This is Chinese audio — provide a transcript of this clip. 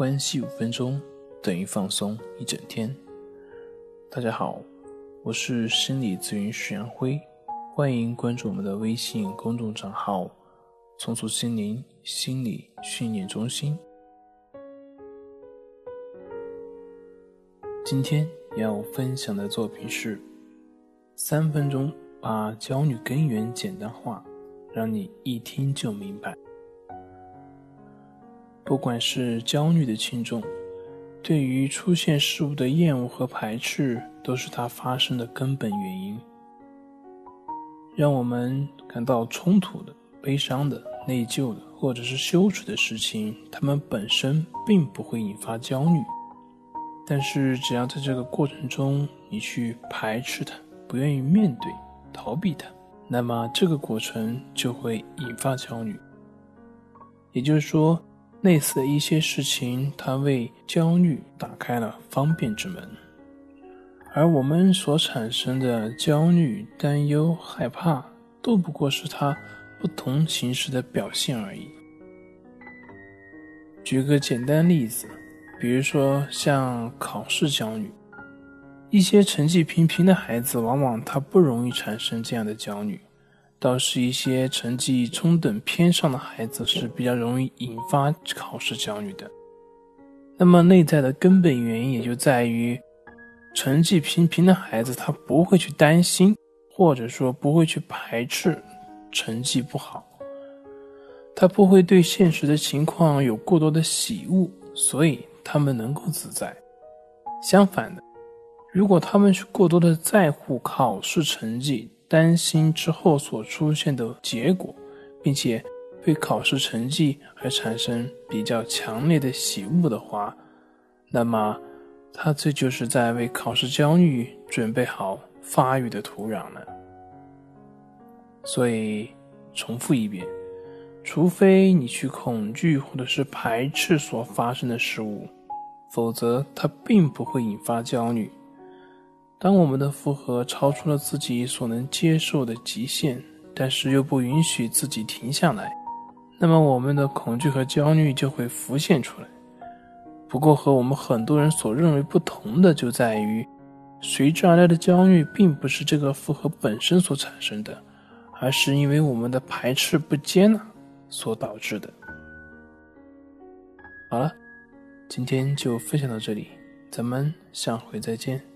关系五分钟等于放松一整天。大家好，我是心理咨询师杨辉，欢迎关注我们的微信公众账号“重塑心灵心理训练中心”。今天要分享的作品是：三分钟把焦虑根源简单化，让你一听就明白。不管是焦虑的轻重，对于出现事物的厌恶和排斥，都是它发生的根本原因。让我们感到冲突的、悲伤的、内疚的，或者是羞耻的事情，它们本身并不会引发焦虑。但是，只要在这个过程中你去排斥它、不愿意面对、逃避它，那么这个过程就会引发焦虑。也就是说。类似的一些事情，它为焦虑打开了方便之门，而我们所产生的焦虑、担忧、害怕，都不过是它不同形式的表现而已。举个简单例子，比如说像考试焦虑，一些成绩平平的孩子，往往他不容易产生这样的焦虑。倒是一些成绩中等偏上的孩子是比较容易引发考试焦虑的。那么内在的根本原因也就在于，成绩平平的孩子他不会去担心，或者说不会去排斥成绩不好，他不会对现实的情况有过多的喜恶，所以他们能够自在。相反的，如果他们去过多的在乎考试成绩，担心之后所出现的结果，并且对考试成绩而产生比较强烈的喜恶的话，那么他这就是在为考试焦虑准备好发育的土壤了。所以，重复一遍：除非你去恐惧或者是排斥所发生的事物，否则它并不会引发焦虑。当我们的负荷超出了自己所能接受的极限，但是又不允许自己停下来，那么我们的恐惧和焦虑就会浮现出来。不过，和我们很多人所认为不同的就在于，随之而来的焦虑并不是这个负荷本身所产生的，而是因为我们的排斥不接纳所导致的。好了，今天就分享到这里，咱们下回再见。